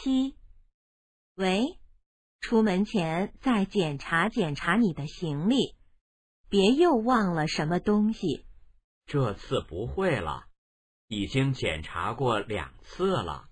七。喂出门前再检查检查你的行李别又忘了什么东西。这次不会了已经检查过两次了。